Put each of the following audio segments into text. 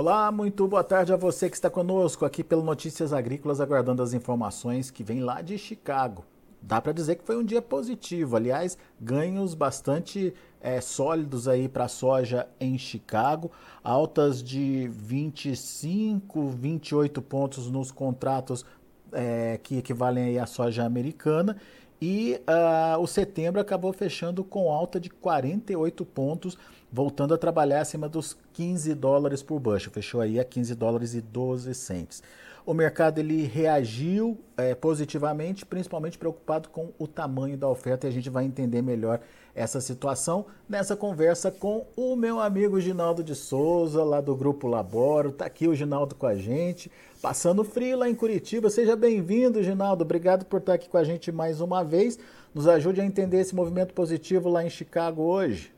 Olá, muito boa tarde a você que está conosco aqui pelo Notícias Agrícolas, aguardando as informações que vêm lá de Chicago. Dá para dizer que foi um dia positivo, aliás, ganhos bastante é, sólidos aí para a soja em Chicago, altas de 25, 28 pontos nos contratos é, que equivalem aí à soja americana e uh, o setembro acabou fechando com alta de 48 pontos, voltando a trabalhar acima dos 15 dólares por bushel. Fechou aí a 15 dólares e 12 centes. O mercado ele reagiu é, positivamente, principalmente preocupado com o tamanho da oferta, e a gente vai entender melhor essa situação nessa conversa com o meu amigo Ginaldo de Souza, lá do Grupo Laboro. Está aqui o Ginaldo com a gente, passando frio lá em Curitiba. Seja bem-vindo, Ginaldo. Obrigado por estar aqui com a gente mais uma vez. Nos ajude a entender esse movimento positivo lá em Chicago hoje.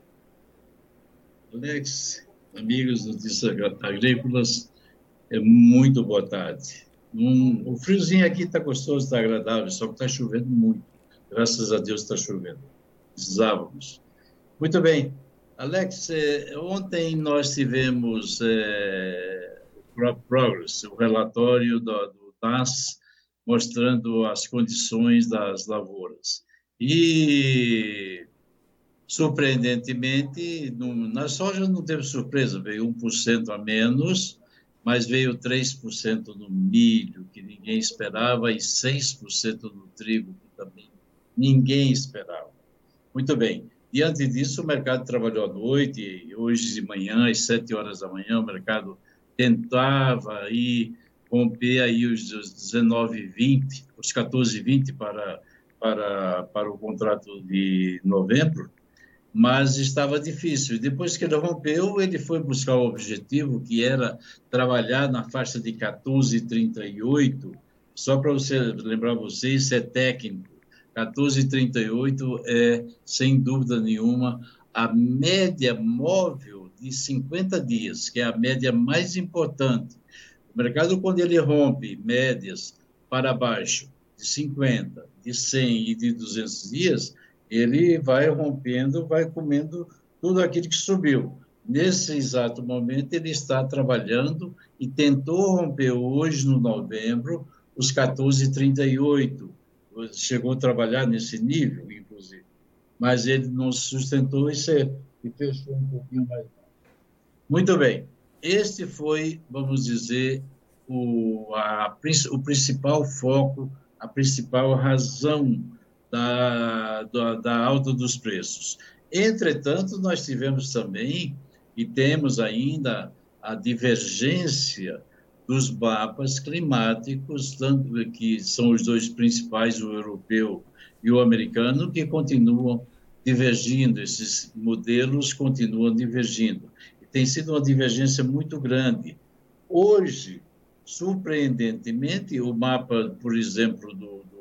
Alex, amigos notícias agrícolas, é muito boa tarde. Um, o friozinho aqui está gostoso, está agradável, só que está chovendo muito. Graças a Deus está chovendo precisávamos. Muito bem. Alex, eh, ontem nós tivemos é, Progress, o relatório do, do NAS mostrando as condições das lavouras. E, surpreendentemente, no, na soja não teve surpresa, veio 1% a menos, mas veio 3% no milho, que ninguém esperava, e 6% no trigo, que também ninguém esperava. Muito bem. Diante disso, o mercado trabalhou à noite, hoje de manhã, às 7 horas da manhã, o mercado tentava aí romper aí os 19,20, os 14,20 para, para, para o contrato de novembro, mas estava difícil. Depois que ele rompeu, ele foi buscar o objetivo, que era trabalhar na faixa de 14,38, só para você lembrar vocês, isso é técnico, 14,38 é, sem dúvida nenhuma, a média móvel de 50 dias, que é a média mais importante. O mercado, quando ele rompe médias para baixo de 50, de 100 e de 200 dias, ele vai rompendo, vai comendo tudo aquilo que subiu. Nesse exato momento, ele está trabalhando e tentou romper hoje, no novembro, os 14,38 chegou a trabalhar nesse nível, inclusive, mas ele não sustentou e, se, e fechou um pouquinho mais. Muito bem, este foi, vamos dizer, o, a, o principal foco, a principal razão da, da, da alta dos preços. Entretanto, nós tivemos também, e temos ainda, a divergência dos mapas climáticos, tanto que são os dois principais, o europeu e o americano, que continuam divergindo, esses modelos continuam divergindo. E tem sido uma divergência muito grande. Hoje, surpreendentemente, o mapa, por exemplo, do, do,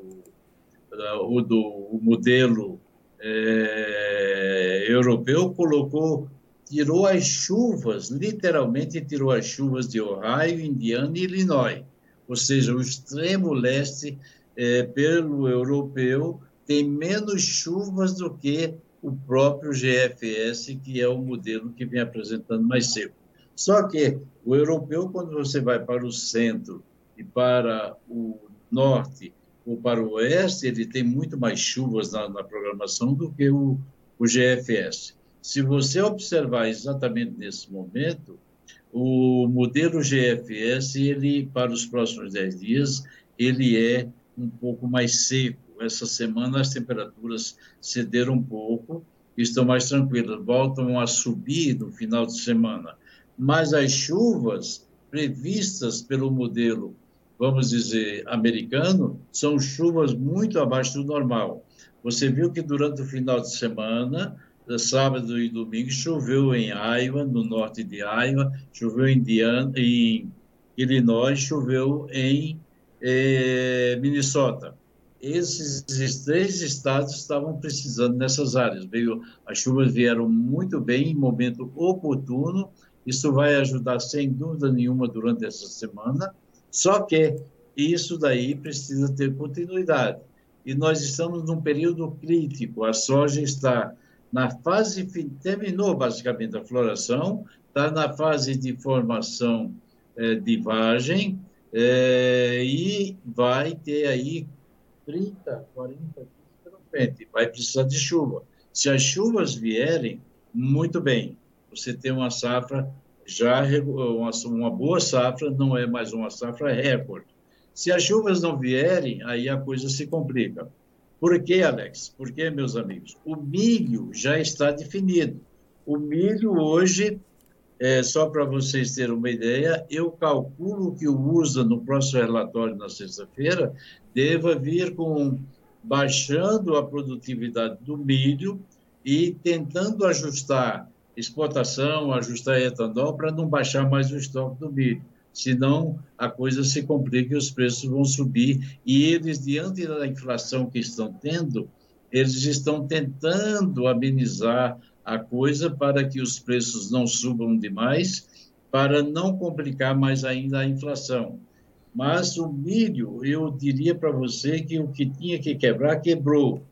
o, do o modelo é, europeu colocou tirou as chuvas, literalmente tirou as chuvas de Ohio, Indiana e Illinois. Ou seja, o extremo leste, é, pelo europeu, tem menos chuvas do que o próprio GFS, que é o modelo que vem apresentando mais seco. Só que o europeu, quando você vai para o centro e para o norte ou para o oeste, ele tem muito mais chuvas na, na programação do que o, o GFS. Se você observar exatamente nesse momento, o modelo GFS, ele, para os próximos 10 dias, ele é um pouco mais seco. Essa semana as temperaturas cederam um pouco, estão mais tranquilas, voltam a subir no final de semana. Mas as chuvas previstas pelo modelo, vamos dizer, americano, são chuvas muito abaixo do normal. Você viu que durante o final de semana sábado e domingo choveu em Iowa, no norte de Iowa, choveu em, Indiana, em Illinois, choveu em eh, Minnesota. Esses três estados estavam precisando nessas áreas. Veio, as chuvas vieram muito bem em momento oportuno. Isso vai ajudar sem dúvida nenhuma durante essa semana. Só que isso daí precisa ter continuidade. E nós estamos num período crítico. A soja está na fase, terminou basicamente a floração, está na fase de formação é, de vagem é, e vai ter aí 30, 40 dias pela frente, vai precisar de chuva. Se as chuvas vierem, muito bem, você tem uma safra já, uma, boa safra, não é mais uma safra recorde. Se as chuvas não vierem, aí a coisa se complica. Por quê, Alex? Porque, meus amigos, o milho já está definido. O milho hoje, é, só para vocês terem uma ideia, eu calculo que o USA, no próximo relatório na sexta-feira, deva vir com baixando a produtividade do milho e tentando ajustar exportação, ajustar etanol para não baixar mais o estoque do milho. Senão a coisa se complica e os preços vão subir. E eles, diante da inflação que estão tendo, eles estão tentando amenizar a coisa para que os preços não subam demais, para não complicar mais ainda a inflação. Mas o milho, eu diria para você que o que tinha que quebrar, quebrou.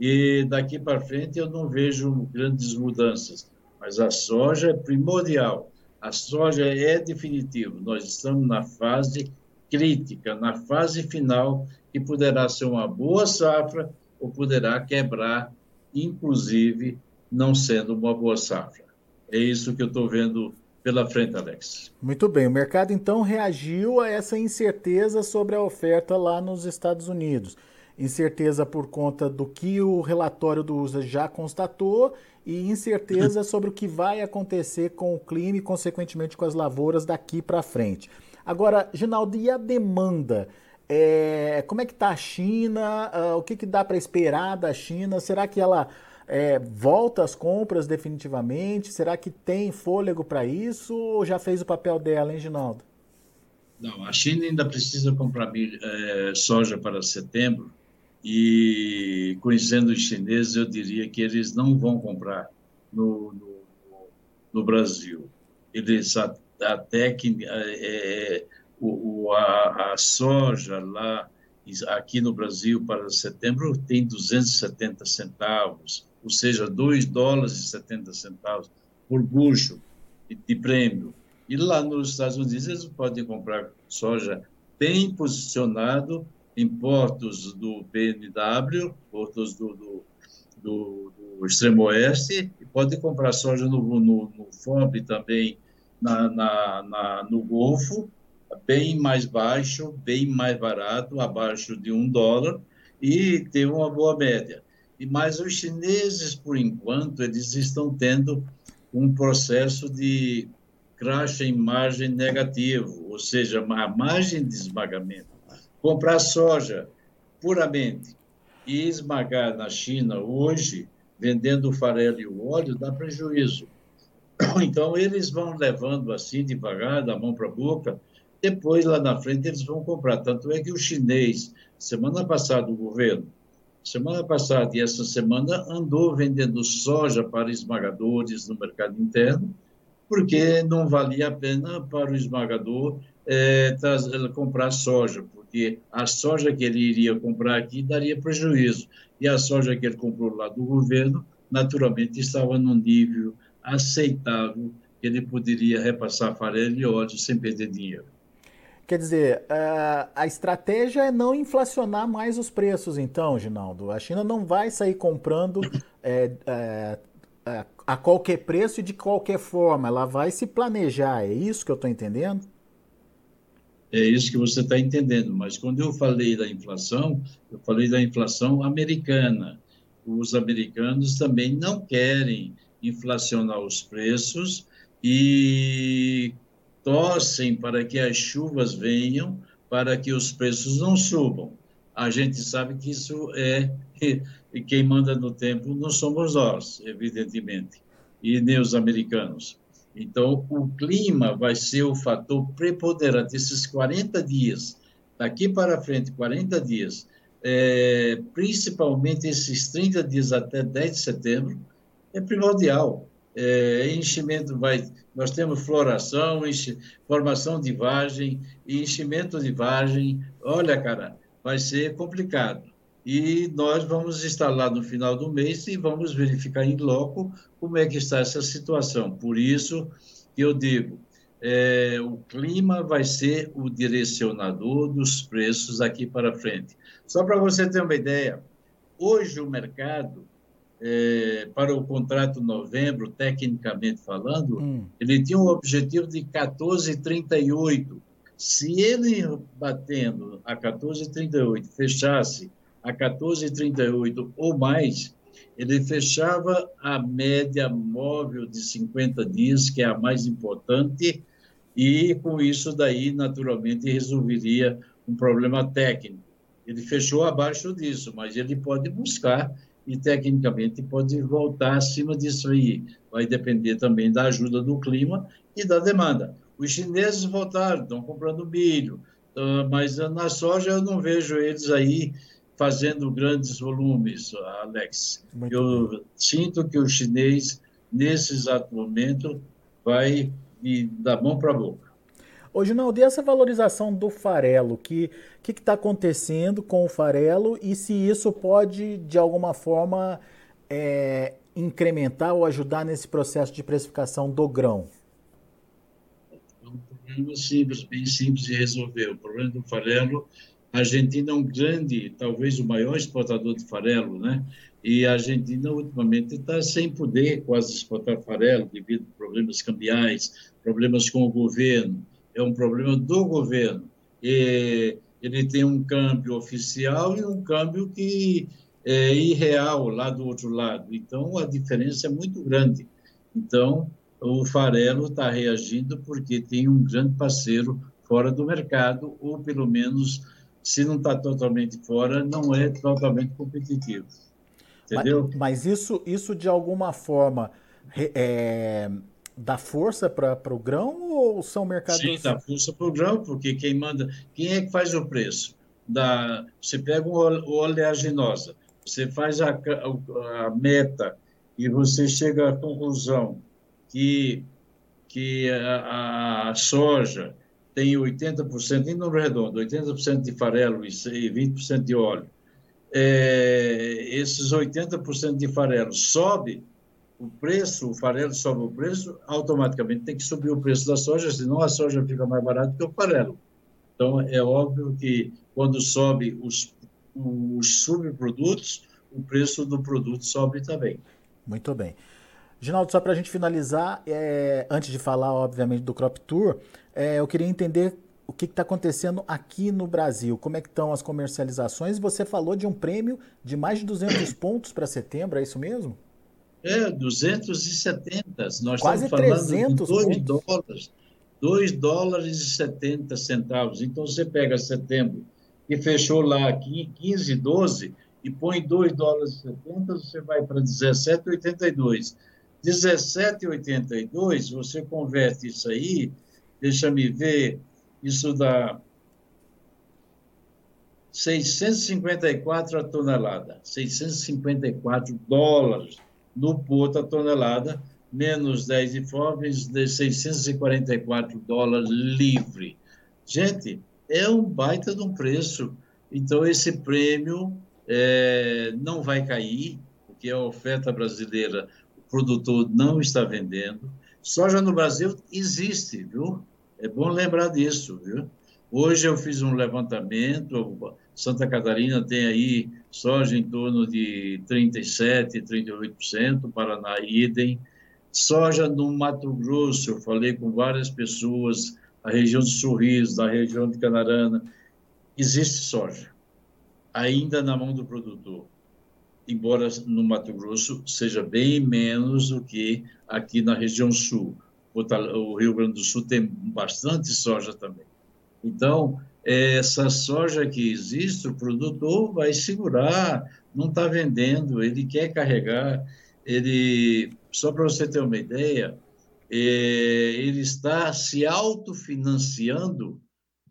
E daqui para frente eu não vejo grandes mudanças. Mas a soja é primordial. A soja é definitivo. Nós estamos na fase crítica, na fase final, que poderá ser uma boa safra ou poderá quebrar, inclusive não sendo uma boa safra. É isso que eu estou vendo pela frente, Alex. Muito bem. O mercado então reagiu a essa incerteza sobre a oferta lá nos Estados Unidos. Incerteza por conta do que o relatório do USA já constatou e incerteza sobre o que vai acontecer com o clima e, consequentemente, com as lavouras daqui para frente. Agora, Ginaldo, e a demanda? É, como é que está a China? Uh, o que, que dá para esperar da China? Será que ela é, volta às compras definitivamente? Será que tem fôlego para isso ou já fez o papel dela, hein, Ginaldo? Não, a China ainda precisa comprar é, soja para setembro e, conhecendo os chineses, eu diria que eles não vão comprar no, no, no Brasil. Eles até que é, o, a, a soja lá aqui no Brasil para setembro tem 270 centavos, ou seja, 2 dólares e 70 centavos por bucho de prêmio. E lá nos Estados Unidos eles podem comprar soja bem posicionado em portos do PNW, portos do, do, do, do extremo oeste, e podem comprar soja no, no, no FOB também, na, na, na, no Golfo, bem mais baixo, bem mais barato, abaixo de um dólar, e ter uma boa média. E mas os chineses, por enquanto, eles estão tendo um processo de crash em margem negativo, ou seja, a margem de esmagamento. Comprar soja puramente e esmagar na China hoje, vendendo o farelo e o óleo, dá prejuízo. Então, eles vão levando assim, devagar, da mão para a boca, depois, lá na frente, eles vão comprar. Tanto é que o chinês, semana passada, o governo, semana passada e essa semana andou vendendo soja para esmagadores no mercado interno, porque não valia a pena para o esmagador é, comprar soja, porque a soja que ele iria comprar aqui daria prejuízo, e a soja que ele comprou lá do governo, naturalmente, estava num nível aceitável, que ele poderia repassar farelo e óleo sem perder dinheiro. Quer dizer, a estratégia é não inflacionar mais os preços, então, Ginaldo. A China não vai sair comprando é, é, a qualquer preço e de qualquer forma. Ela vai se planejar. É isso que eu estou entendendo? É isso que você está entendendo. Mas quando eu falei da inflação, eu falei da inflação americana. Os americanos também não querem inflacionar os preços e torcem para que as chuvas venham, para que os preços não subam. A gente sabe que isso é. Quem manda no tempo não somos nós, evidentemente, e nem os americanos. Então, o clima vai ser o fator preponderante. Esses 40 dias, daqui para frente, 40 dias, é, principalmente esses 30 dias até 10 de setembro, é primordial é, enchimento vai. Nós temos floração, enche, formação de vagem, enchimento de vagem. Olha, cara, vai ser complicado. E nós vamos estar lá no final do mês e vamos verificar em loco como é que está essa situação. Por isso, que eu digo, é, o clima vai ser o direcionador dos preços aqui para frente. Só para você ter uma ideia, hoje o mercado, é, para o contrato novembro, tecnicamente falando, hum. ele tinha um objetivo de 14,38. Se ele batendo a 14,38 fechasse a 14,38 ou mais, ele fechava a média móvel de 50 dias, que é a mais importante, e com isso daí, naturalmente, resolveria um problema técnico. Ele fechou abaixo disso, mas ele pode buscar e, tecnicamente, pode voltar acima disso aí. Vai depender também da ajuda do clima e da demanda. Os chineses voltaram, estão comprando milho, ah, mas na soja eu não vejo eles aí fazendo grandes volumes, Alex. Muito eu bem. sinto que o chinês, nesse exato momento, vai e da mão para a boca. Ô, Ginaldo, e essa valorização do farelo? O que está acontecendo com o farelo e se isso pode, de alguma forma, é, incrementar ou ajudar nesse processo de precificação do grão? Problema simples, bem simples de resolver. O problema do farelo, a Argentina é um grande, talvez o maior exportador de farelo, né? E a Argentina, ultimamente, está sem poder quase exportar farelo devido a problemas cambiais, problemas com o governo. É um problema do governo. E ele tem um câmbio oficial e um câmbio que é irreal lá do outro lado. Então, a diferença é muito grande. Então, o farelo está reagindo porque tem um grande parceiro fora do mercado, ou pelo menos, se não está totalmente fora, não é totalmente competitivo. Entendeu? Mas, mas isso, isso de alguma forma é, dá força para o grão ou são mercados? Sim, dá força para o grão, porque quem manda, quem é que faz o preço? Da, você pega o oleaginosa, você faz a, a, a meta e você chega à conclusão que, que a, a soja tem 80%, em número redondo, 80% de farelo e 20% de óleo é, esses 80% de farelo sobe o preço, o farelo sobe o preço, automaticamente tem que subir o preço da soja, senão a soja fica mais barata que o farelo. Então, é óbvio que quando sobe os, os subprodutos, o preço do produto sobe também. Muito bem. Ginaldo, só para a gente finalizar, é, antes de falar, obviamente, do Crop Tour, é, eu queria entender o que está acontecendo aqui no Brasil, como é que estão as comercializações. Você falou de um prêmio de mais de 200 pontos para setembro, é isso mesmo? É, 270. Nós Quase estamos falando 300 de 2 dólares. 2 dólares e 70 centavos. Então, você pega setembro, que fechou lá aqui 15, 12, e põe 2 dólares e 70, você vai para 17,82. 17,82, você converte isso aí, deixa-me ver, isso dá 654 a tonelada, 654 dólares no porto a tonelada, menos 10 imóveis de 644 dólares livre. Gente, é um baita de um preço. Então, esse prêmio é, não vai cair, porque a oferta brasileira, produtor não está vendendo. Soja no Brasil existe, viu? É bom lembrar disso, viu? Hoje eu fiz um levantamento, Santa Catarina tem aí soja em torno de 37%, 38%, Paraná idem. Soja no Mato Grosso, eu falei com várias pessoas, a região de Sorriso, da região de Canarana, existe soja, ainda na mão do produtor, embora no Mato Grosso seja bem menos do que aqui na região sul o Rio Grande do Sul tem bastante soja também. Então, essa soja que existe, o produtor vai segurar, não está vendendo, ele quer carregar, ele, só para você ter uma ideia, é, ele está se autofinanciando,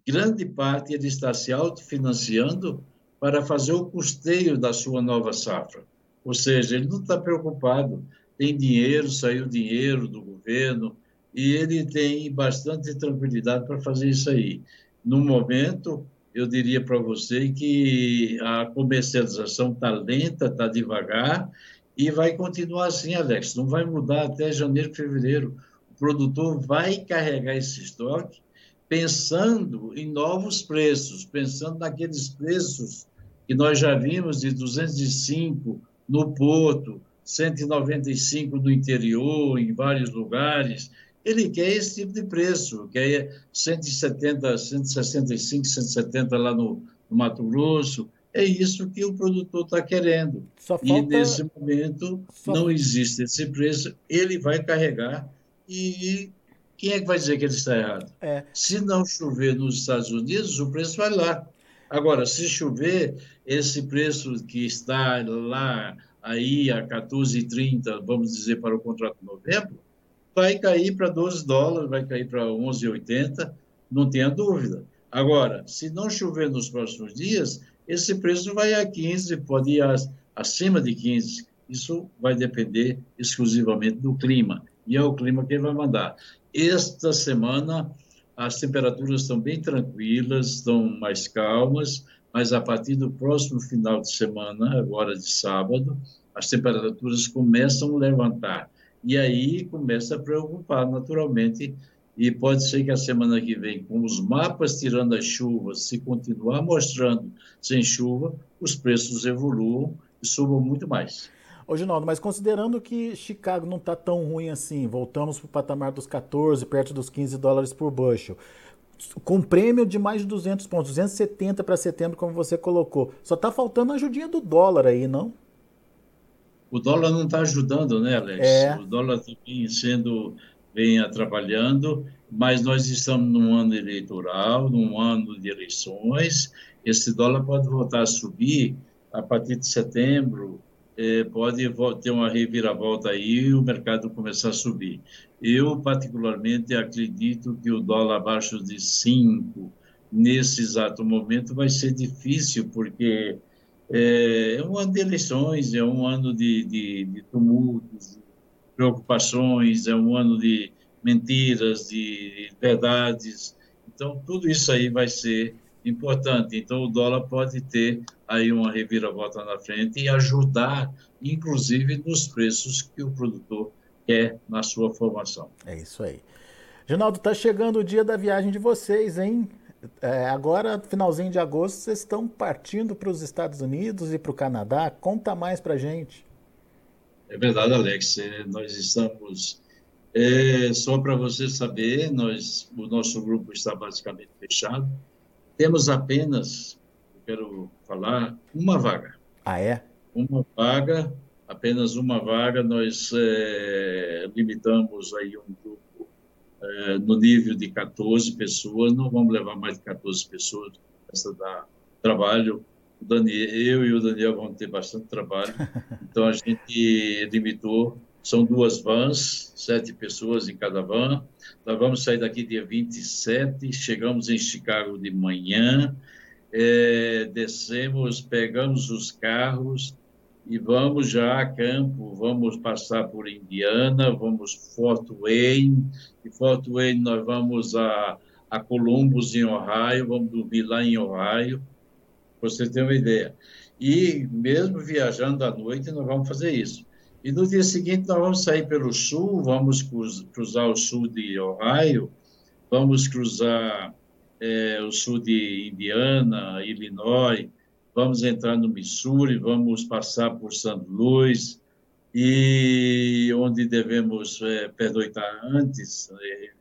grande parte ele está se autofinanciando para fazer o custeio da sua nova safra. Ou seja, ele não está preocupado, tem dinheiro, saiu dinheiro do governo, e ele tem bastante tranquilidade para fazer isso aí. No momento, eu diria para você que a comercialização está lenta, está devagar, e vai continuar assim, Alex. Não vai mudar até janeiro, fevereiro. O produtor vai carregar esse estoque pensando em novos preços, pensando naqueles preços que nós já vimos de 205 no porto, 195 no interior, em vários lugares. Ele quer esse tipo de preço, quer 170, 165, 170 lá no, no Mato Grosso. É isso que o produtor está querendo. Falta... E nesse momento Só... não existe esse preço, ele vai carregar e quem é que vai dizer que ele está errado? É. Se não chover nos Estados Unidos, o preço vai lá. Agora, se chover, esse preço que está lá aí a 14,30, vamos dizer, para o contrato de novembro, vai cair para 12 dólares, vai cair para 11,80, não tenha dúvida. Agora, se não chover nos próximos dias, esse preço vai a 15, pode ir acima de 15. Isso vai depender exclusivamente do clima. E é o clima que vai mandar. Esta semana, as temperaturas estão bem tranquilas, estão mais calmas, mas a partir do próximo final de semana, agora de sábado, as temperaturas começam a levantar. E aí começa a preocupar, naturalmente, e pode ser que a semana que vem, com os mapas tirando as chuvas, se continuar mostrando sem chuva, os preços evoluam e subam muito mais. Ô, Ginaldo, mas considerando que Chicago não está tão ruim assim, voltamos para o patamar dos 14, perto dos 15 dólares por bushel, com prêmio de mais de 200 pontos, 270 para setembro, como você colocou. Só está faltando a ajudinha do dólar aí, não? O dólar não está ajudando, né, Alex? É. O dólar também sendo bem atrapalhando, mas nós estamos num ano eleitoral, num ano de eleições. Esse dólar pode voltar a subir a partir de setembro, é, pode ter uma reviravolta aí e o mercado começar a subir. Eu, particularmente, acredito que o dólar abaixo de 5, nesse exato momento, vai ser difícil, porque é, é um ano de eleições, é um ano de, de, de tumultos, preocupações, é um ano de mentiras, de verdades. Então, tudo isso aí vai ser importante. Então, o dólar pode ter aí uma reviravolta na frente e ajudar, inclusive, nos preços que o produtor quer na sua formação. É isso aí. Ginaldo, está chegando o dia da viagem de vocês, hein? É, agora, finalzinho de agosto, vocês estão partindo para os Estados Unidos e para o Canadá. Conta mais para gente. É verdade, Alex. É, nós estamos. É, só para você saber, nós, o nosso grupo está basicamente fechado. Temos apenas, quero falar, uma vaga. Ah, é? Uma vaga, apenas uma vaga. Nós é, limitamos aí um grupo é, no nível de 14 pessoas. Não vamos levar mais de 14 pessoas. Essa dá trabalho. O Daniel, eu e o Daniel vamos ter bastante trabalho. Então, a gente limitou são duas vans, sete pessoas em cada van. Nós vamos sair daqui dia 27, chegamos em Chicago de manhã, é, descemos, pegamos os carros e vamos já a campo. Vamos passar por Indiana, vamos Fort Wayne, e Fort Wayne nós vamos a, a Columbus, em Ohio, vamos dormir lá em Ohio, você ter uma ideia. E mesmo viajando à noite, nós vamos fazer isso. E no dia seguinte nós vamos sair pelo sul, vamos cruzar o sul de Ohio, vamos cruzar é, o sul de Indiana, Illinois, vamos entrar no Missouri, vamos passar por St. Louis, e onde devemos é, pernoitar antes, é,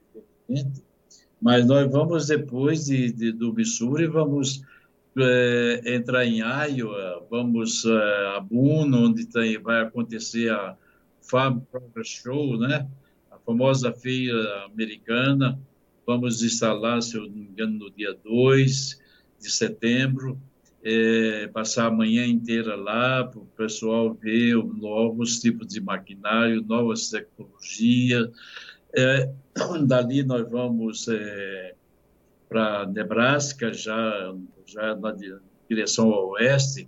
mas nós vamos depois de, de, do Missouri, vamos é, entrar em Iowa, vamos é, a Boone, onde tem, vai acontecer a Farm Progress Show, né? a famosa feira americana. Vamos lá, se eu não me engano, no dia 2 de setembro, é, passar a manhã inteira lá para o pessoal ver novos tipos de maquinário, novas tecnologias. É, dali nós vamos para Nebraska, já, já na direção oeste.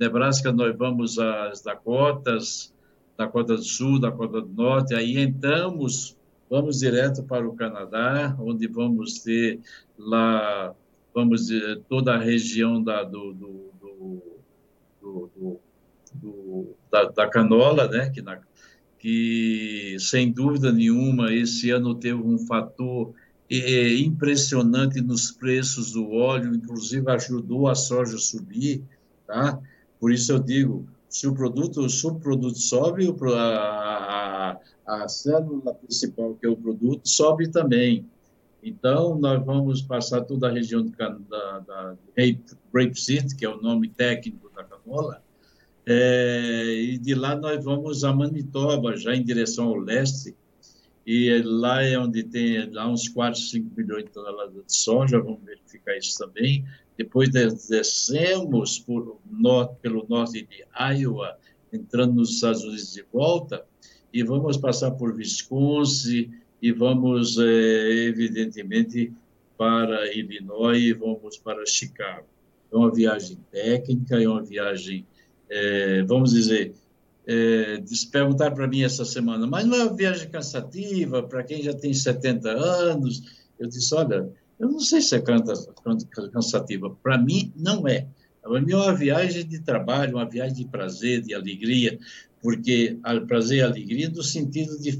Nebraska, nós vamos às Dakotas, Dakota do Sul, Dakota do Norte, aí entramos, vamos direto para o Canadá, onde vamos ter lá, vamos toda a região da, do, do, do, do da, da, canola, né, que, na, que, sem dúvida nenhuma, esse ano teve um fator é, impressionante nos preços do óleo, inclusive ajudou a soja a subir, tá? Por isso eu digo, se o produto, o subproduto sobe, a, a, a célula principal, que é o produto, sobe também. Então, nós vamos passar toda a região da, da, da Rapeseed, que é o nome técnico da canola, é, e de lá nós vamos a Manitoba, já em direção ao leste, e lá é onde tem lá uns 4, 5 milhões de toneladas de soja, vamos verificar isso também. Depois descemos por pelo norte de Iowa, entrando nos Estados Unidos de volta, e vamos passar por Wisconsin, e vamos, é, evidentemente, para Illinois e vamos para Chicago. É uma viagem técnica, é uma viagem, é, vamos dizer, é, se perguntar para mim essa semana, mas não é uma viagem cansativa para quem já tem 70 anos? Eu disse, olha, eu não sei se é cansativa. Para mim, não é. Para mim é uma viagem de trabalho, uma viagem de prazer, de alegria, porque prazer e alegria no sentido de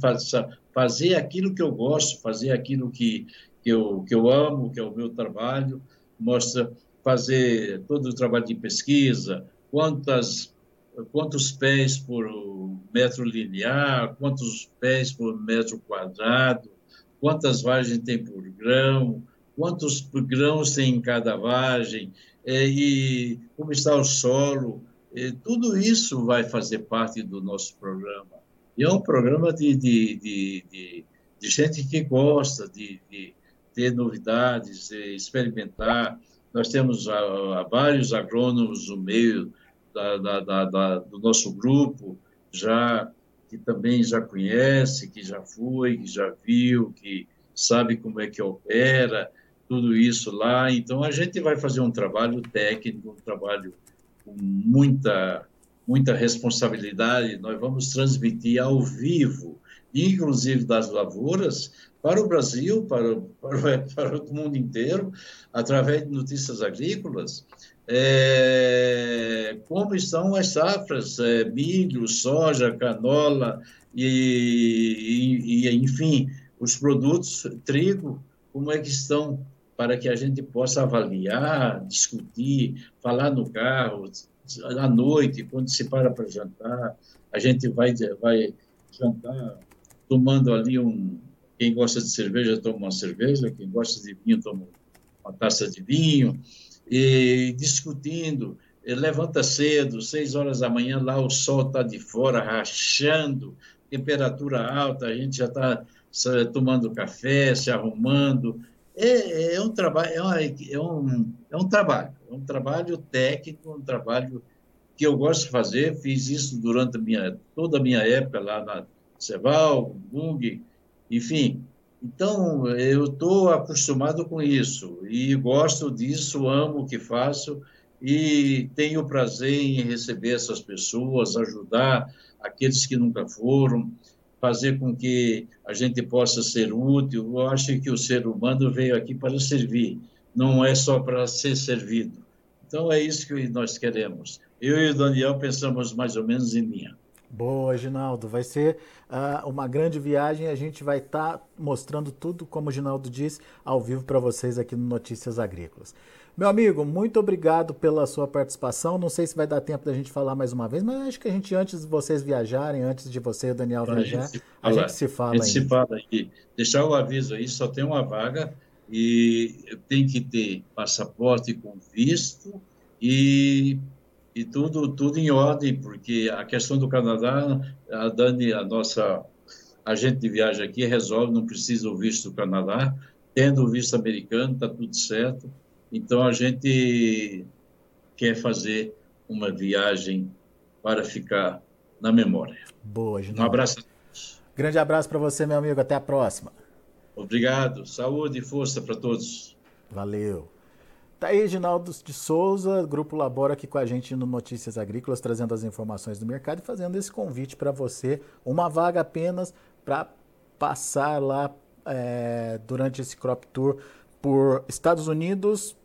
fazer, aquilo que eu gosto, fazer aquilo que, eu, que eu amo, que é o meu trabalho, mostra fazer todo o trabalho de pesquisa, quantas, quantos pés por metro linear, quantos pés por metro quadrado, quantas vagens tem por grão, quantos grãos tem em cada vagem, é, e como está o solo, tudo isso vai fazer parte do nosso programa. E é um programa de, de, de, de, de gente que gosta de, de ter novidades, de experimentar. Nós temos a, a vários agrônomos no meio da, da, da, do nosso grupo, já que também já conhece, que já foi, que já viu, que sabe como é que opera, tudo isso lá. Então, a gente vai fazer um trabalho técnico, um trabalho com muita, muita responsabilidade, nós vamos transmitir ao vivo, inclusive das lavouras, para o Brasil, para, para, para o mundo inteiro, através de notícias agrícolas, é, como estão as safras, é, milho, soja, canola e, e, e, enfim, os produtos, trigo, como é que estão para que a gente possa avaliar, discutir, falar no carro, à noite, quando se para para jantar, a gente vai, vai jantar tomando ali um. Quem gosta de cerveja toma uma cerveja, quem gosta de vinho toma uma taça de vinho, e discutindo. Levanta cedo, seis horas da manhã, lá o sol está de fora, rachando, temperatura alta, a gente já está tomando café, se arrumando, é, é um trabalho, é, uma, é, um, é um trabalho, é um trabalho técnico, um trabalho que eu gosto de fazer. Fiz isso durante minha, toda a minha época lá na Ceval, Bung, enfim. Então, eu estou acostumado com isso e gosto disso, amo o que faço e tenho prazer em receber essas pessoas, ajudar aqueles que nunca foram, fazer com que a gente possa ser útil. Eu acho que o ser humano veio aqui para servir, não é só para ser servido. Então é isso que nós queremos. Eu e o Daniel pensamos mais ou menos em linha. Boa, Ginaldo. Vai ser uh, uma grande viagem. A gente vai estar tá mostrando tudo, como o Ginaldo disse, ao vivo para vocês aqui no Notícias Agrícolas. Meu amigo, muito obrigado pela sua participação. Não sei se vai dar tempo da gente falar mais uma vez, mas acho que a gente, antes de vocês viajarem, antes de você e o Daniel a viajar, gente a gente se fala. A gente ainda. se fala aí. Deixar o aviso aí, só tem uma vaga e tem que ter passaporte com visto e, e tudo, tudo em ordem, porque a questão do Canadá, a Dani, a nossa agente de viagem aqui, resolve, não precisa o visto do Canadá, tendo o visto americano, está tudo certo então, a gente quer fazer uma viagem para ficar na memória. Boa, Ginaldo. Um abraço a todos. Grande abraço para você, meu amigo. Até a próxima. Obrigado. Saúde e força para todos. Valeu. Tá aí, Ginaldo de Souza, Grupo Labora aqui com a gente no Notícias Agrícolas, trazendo as informações do mercado e fazendo esse convite para você. Uma vaga apenas para passar lá é, durante esse crop tour por Estados Unidos,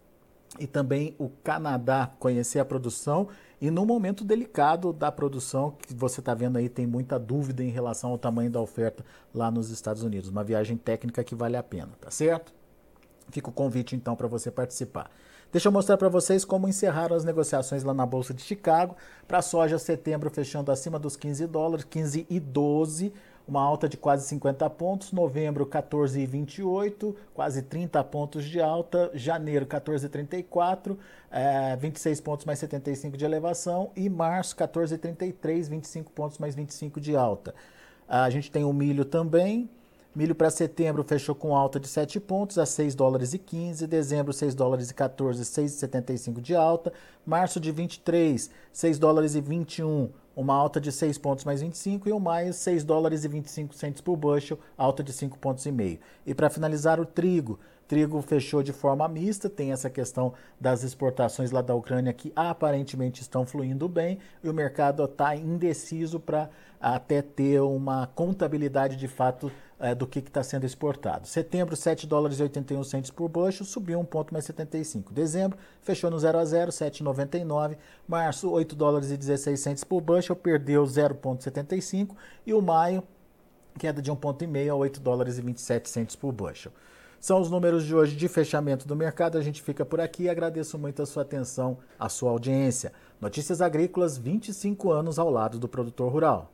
e também o Canadá, conhecer a produção e no momento delicado da produção, que você está vendo aí, tem muita dúvida em relação ao tamanho da oferta lá nos Estados Unidos. Uma viagem técnica que vale a pena, tá certo? Fica o convite então para você participar. Deixa eu mostrar para vocês como encerraram as negociações lá na Bolsa de Chicago. Para a soja, setembro fechando acima dos 15 dólares, 15 e 12 uma alta de quase 50 pontos, novembro 14,28, quase 30 pontos de alta, janeiro 14,34, é, 26 pontos mais 75 de elevação e março 14,33, 25 pontos mais 25 de alta. A gente tem o milho também, Milho para setembro fechou com alta de 7 pontos a 6 dólares e 15, dezembro 6 dólares e 14, 6,75 de alta, março de 23, 6 dólares e 21, uma alta de 6 pontos mais 25 e o maio 6 dólares e 25 centos por bushel, alta de 5 pontos e meio. E para finalizar o trigo, trigo fechou de forma mista, tem essa questão das exportações lá da Ucrânia que aparentemente estão fluindo bem e o mercado está indeciso para até ter uma contabilidade de fato é, do que está sendo exportado. Setembro, 7 dólares e 81 centos por bushel, subiu um ponto mais 75. Dezembro, fechou no 0 a 0, 7,99. Março, 8 dólares e 16 centos por bushel, perdeu 0,75. E o maio, queda de 1,5 a 8 dólares e 27 centos por bushel. São os números de hoje de fechamento do mercado. A gente fica por aqui. Agradeço muito a sua atenção, a sua audiência. Notícias Agrícolas, 25 anos ao lado do produtor rural